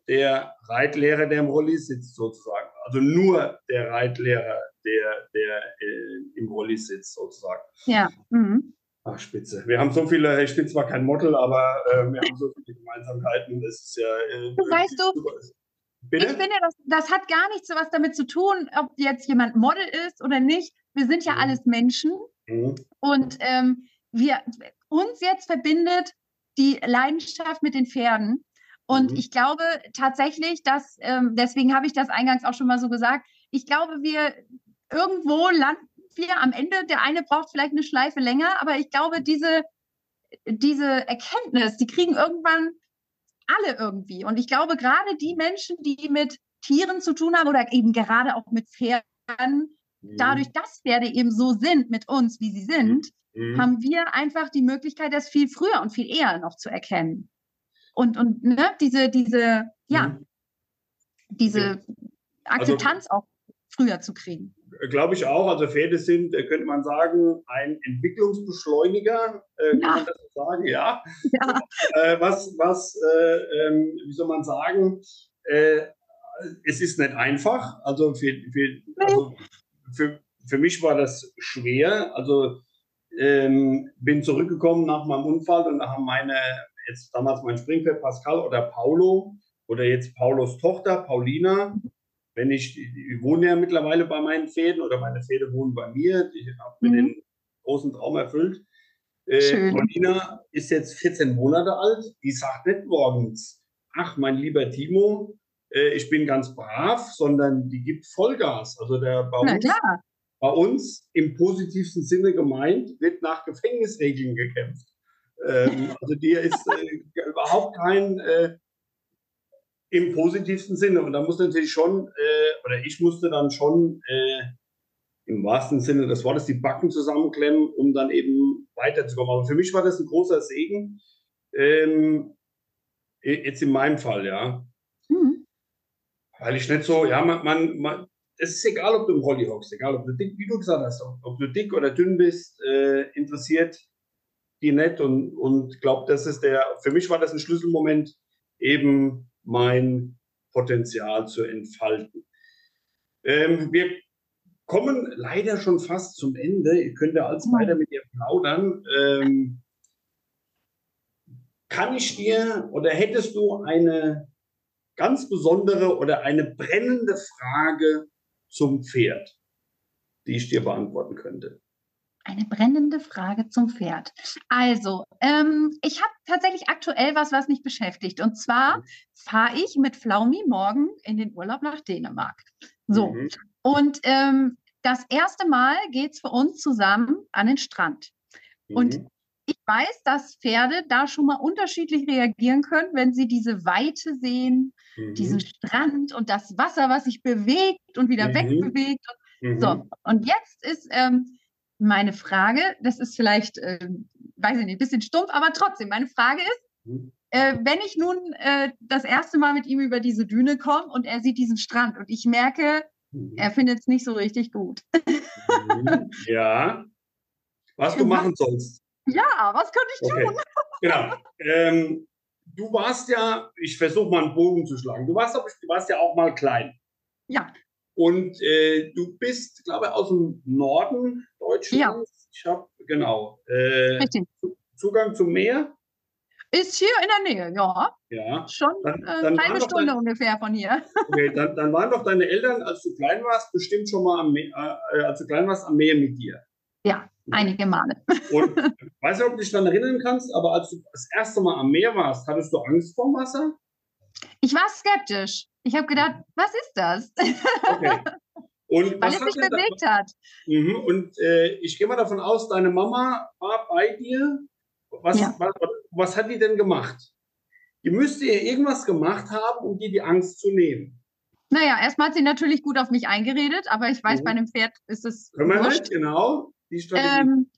der Reitlehrer, der im Rolli sitzt, sozusagen. Also nur der Reitlehrer, der, der äh, im Rolli sitzt, sozusagen. Ja. Mhm. Ach, spitze. Wir haben so viele, ich bin zwar kein Model, aber äh, wir haben so viele Gemeinsamkeiten. Das ist ja. Äh, weißt du, Bitte? ich finde, das, das hat gar nichts so was damit zu tun, ob jetzt jemand Model ist oder nicht. Wir sind ja mhm. alles Menschen. Mhm. Und ähm, wir, uns jetzt verbindet die Leidenschaft mit den Pferden. Und mhm. ich glaube tatsächlich, dass, ähm, deswegen habe ich das eingangs auch schon mal so gesagt, ich glaube, wir irgendwo landen wir am Ende, der eine braucht vielleicht eine Schleife länger, aber ich glaube, diese, diese Erkenntnis, die kriegen irgendwann alle irgendwie. Und ich glaube, gerade die Menschen, die mit Tieren zu tun haben oder eben gerade auch mit Pferden. Dadurch, dass Pferde eben so sind mit uns, wie sie sind, mhm. haben wir einfach die Möglichkeit, das viel früher und viel eher noch zu erkennen. Und, und ne, diese, diese, ja, mhm. diese also Akzeptanz also, auch früher zu kriegen. Glaube ich auch. Also Pferde sind, äh, könnte man sagen, ein Entwicklungsbeschleuniger, äh, kann ja. man das so sagen, ja. *laughs* ja. *laughs* Äh, was, was äh, ähm, wie soll man sagen, äh, es ist nicht einfach. Also für, für, also für, für mich war das schwer. Also ähm, bin zurückgekommen nach meinem Unfall und da haben meine, jetzt damals mein Springpferd Pascal oder Paulo oder jetzt Paulos Tochter Paulina, wenn ich, ich wohne ja mittlerweile bei meinen Pferden oder meine Pferde wohnen bei mir. Ich habe mir mhm. den großen Traum erfüllt. Äh, Paulina ist jetzt 14 Monate alt. Die sagt nicht morgens, ach, mein lieber Timo, äh, ich bin ganz brav, sondern die gibt Vollgas. Also der bei uns, bei uns im positivsten Sinne gemeint, wird nach Gefängnisregeln gekämpft. Ähm, *laughs* also die ist äh, überhaupt kein äh, im positivsten Sinne. Und da muss natürlich schon, äh, oder ich musste dann schon äh, im wahrsten Sinne des Wortes die Backen zusammenklemmen, um dann eben weiterzukommen. Aber für mich war das ein großer Segen. Ähm, jetzt in meinem Fall, ja. Weil ich nicht so, ja, man, man, man, es ist egal, ob du im Rolli hockst, egal, ob du dick, wie du gesagt hast, ob, ob du dick oder dünn bist, äh, interessiert die nicht und, und glaube, das ist der, für mich war das ein Schlüsselmoment, eben mein Potenzial zu entfalten. Ähm, wir kommen leider schon fast zum Ende. Ihr könnt ja als weiter mit ihr plaudern. Ähm, kann ich dir oder hättest du eine ganz besondere oder eine brennende Frage zum Pferd, die ich dir beantworten könnte? Eine brennende Frage zum Pferd. Also, ähm, ich habe tatsächlich aktuell was, was mich beschäftigt. Und zwar mhm. fahre ich mit Flaumi morgen in den Urlaub nach Dänemark. So. Mhm. Und ähm, das erste Mal geht es für uns zusammen an den Strand. Mhm. Und weiß, dass Pferde da schon mal unterschiedlich reagieren können, wenn sie diese Weite sehen, mhm. diesen Strand und das Wasser, was sich bewegt und wieder mhm. wegbewegt. So, mhm. und jetzt ist ähm, meine Frage, das ist vielleicht, äh, weiß ich nicht, ein bisschen stumpf, aber trotzdem, meine Frage ist, mhm. äh, wenn ich nun äh, das erste Mal mit ihm über diese Düne komme und er sieht diesen Strand und ich merke, mhm. er findet es nicht so richtig gut. Mhm. ja. Was *laughs* du machen sollst. Ja, was könnte ich okay. tun? genau. Ähm, du warst ja, ich versuche mal einen Bogen zu schlagen, du warst, du warst ja auch mal klein. Ja. Und äh, du bist, glaube ich, aus dem Norden Deutschlands. Ja. Ich habe, genau. Äh, zu, Zugang zum Meer? Ist hier in der Nähe, ja. Ja. Schon Dann- äh, dann eine halbe Stunde dein- ungefähr von hier. Okay, dann, dann waren doch deine Eltern, als du klein warst, bestimmt schon mal am Meer, äh, als du klein warst, am Meer mit dir. Ja, einige Male. Und *laughs* ich weiß nicht, ob du dich daran erinnern kannst, aber als du das erste Mal am Meer warst, hattest du Angst vor Wasser? Ich war skeptisch. Ich habe gedacht, was ist das? Okay. Und *laughs* Weil was es sich denn da- bewegt hat. Mhm. Und äh, ich gehe mal davon aus, deine Mama war bei dir. Was, Ja. was, was hat die denn gemacht? Die müsste ja irgendwas gemacht haben, um dir die Angst zu nehmen. Naja, erstmal hat sie natürlich gut auf mich eingeredet, aber ich weiß, Mhm. bei einem Pferd ist es Können wir nicht, genau. Die Strategie. Ähm,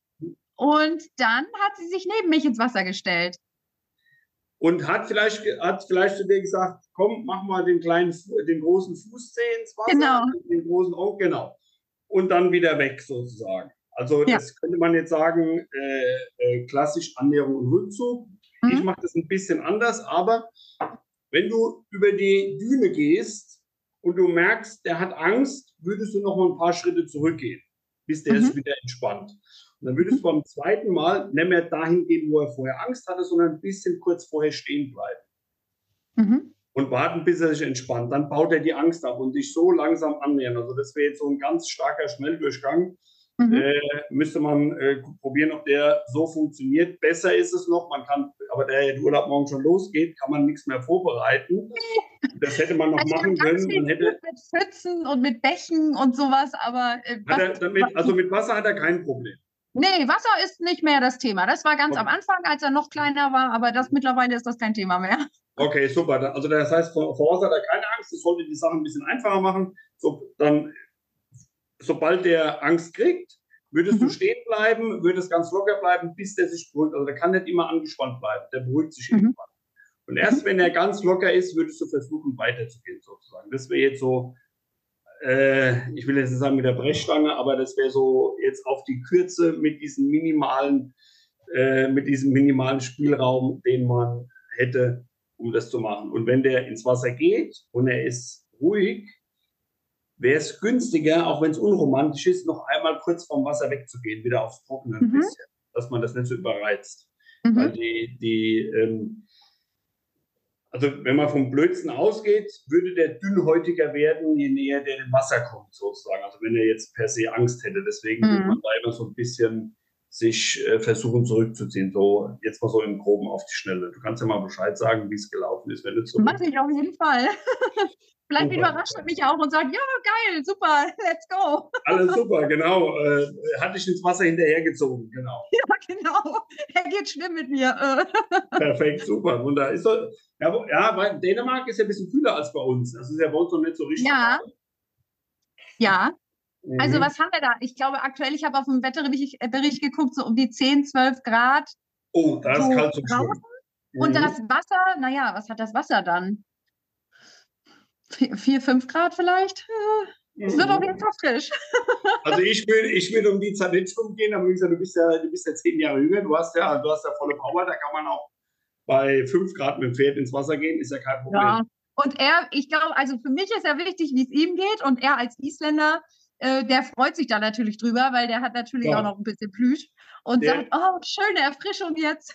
und dann hat sie sich neben mich ins Wasser gestellt. Und hat vielleicht, hat vielleicht zu dir gesagt, komm, mach mal den kleinen, den großen Fußzeh ins Wasser. Genau. Den großen Augen, genau. Und dann wieder weg sozusagen. Also Ja. das könnte man jetzt sagen, äh, äh, klassisch Annäherung und Rückzug. Ich Mhm. mache das ein bisschen anders, aber wenn du über die Düne gehst und du merkst, der hat Angst, würdest du noch mal ein paar Schritte zurückgehen, bis der Mhm. ist wieder entspannt. Und dann würdest du beim zweiten Mal nicht mehr dahin gehen, wo er vorher Angst hatte, sondern ein bisschen kurz vorher stehen bleiben Mhm. und warten, bis er sich entspannt. Dann baut er die Angst ab und dich so langsam annähern. Also das wäre jetzt so ein ganz starker Schnelldurchgang. Mhm. Äh, müsste man äh, probieren, ob der so funktioniert. Besser ist es noch, man kann, aber da der Urlaub morgen schon losgeht, kann man nichts mehr vorbereiten. Das hätte man noch Also machen können. Man hätte, mit Pfützen und mit Bächen und sowas, aber äh, was- damit, also mit Wasser hat er kein Problem. nee, Wasser ist nicht mehr das Thema. Das war ganz Okay. am Anfang, als er noch kleiner war, aber das mittlerweile ist das kein Thema mehr. Okay, super. Also das heißt, vor, vor Wasser hat er keine Angst. Das sollte die Sache ein bisschen einfacher machen. So, dann, sobald der Angst kriegt, würdest du Mhm. stehen bleiben, würdest ganz locker bleiben, bis der sich beruhigt. Also der kann nicht immer angespannt bleiben. Der beruhigt sich Mhm. irgendwann. Und erst wenn er ganz locker ist, würdest du versuchen, weiterzugehen sozusagen. Das wäre jetzt so, äh, ich will jetzt nicht sagen mit der Brechstange, aber das wäre so jetzt auf die Kürze mit diesem minimalen, äh, mit diesem minimalen Spielraum, den man hätte, um das zu machen. Und wenn der ins Wasser geht und er ist ruhig, wäre es günstiger, auch wenn es unromantisch ist, noch einmal kurz vom Wasser wegzugehen, wieder aufs Trockene ein Mhm. bisschen, dass man das nicht so überreizt. Weil Mhm. die, die ähm, also wenn man vom Blödsten ausgeht, würde der dünnhäutiger werden, je näher der dem Wasser kommt, sozusagen. Also wenn er jetzt per se Angst hätte. Deswegen Mhm. würde man da immer so ein bisschen sich äh, versuchen zurückzuziehen. So jetzt mal so im Groben auf die Schnelle. Du kannst ja mal Bescheid sagen, wie es gelaufen ist, wenn du zurück. Mache ich auf jeden Fall. *laughs* Vielleicht Super. überrascht er mich auch und sagt, ja, geil, super, *laughs* let's go. Alles *laughs* super, genau. Äh, hat dich ins Wasser hinterhergezogen, genau. *laughs* Ja, genau. Er geht schwimmen mit mir. Perfekt, super. Und da ist so, ja, ja, weil Dänemark ist ja ein bisschen kühler als bei uns. Das ist ja bei uns noch nicht so richtig. Ja. Ja, Mhm. also was haben wir da? Ich glaube aktuell, ich habe auf dem Wetterbericht äh, geguckt, so um die 10, 12 Grad. Oh, da ist so kalt zum. Schwimmen. Und Mhm. das Wasser, naja, was hat das Wasser dann? 4, 5 Grad vielleicht? Es wird auf jeden Fall frisch. *laughs* Also ich will, ich will um die Zeit nicht schwimmen gehen, aber wie gesagt, du bist ja, du bist ja zehn Jahre jünger, du hast ja, du hast ja volle Power, da kann man auch bei fünf Grad mit dem Pferd ins Wasser gehen, ist ja kein Problem. Ja. Und er, ich glaube, also für mich ist ja wichtig, wie es ihm geht. Und er als Isländer, äh, der freut sich da natürlich drüber, weil der hat natürlich Ja. auch noch ein bisschen Plüsch und Der- sagt, oh, schöne Erfrischung jetzt.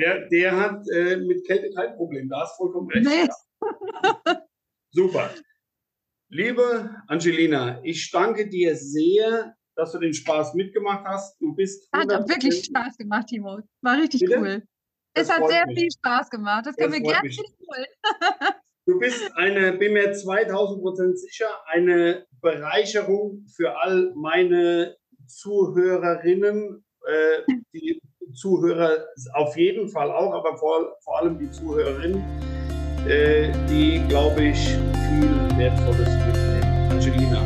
Der, der hat äh, mit Kälte kein Problem, da hast vollkommen recht. Nee. Ja. *laughs* Super. Liebe Angelina, ich danke dir sehr, dass du den Spaß mitgemacht hast. Du bist Hat 100% wirklich Spaß gemacht, Timo. War richtig Bitte? cool. Das es hat sehr mich. viel Spaß gemacht. Das können Das wir freut gerne wiederholen. *laughs* Du bist eine, bin mir 2000 Prozent sicher, eine Bereicherung für all meine Zuhörerinnen, äh, die Zuhörer auf jeden Fall auch, aber vor, vor allem die Zuhörerinnen, die, glaube ich, viel Wertvolles mitnehmen. Angelina,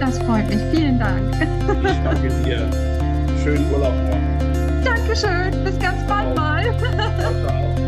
Das freut mich. Vielen Dank. ich danke dir. Schönen Urlaub morgen. Dankeschön. Bis ganz bald Ciao. mal. Ciao, ciao.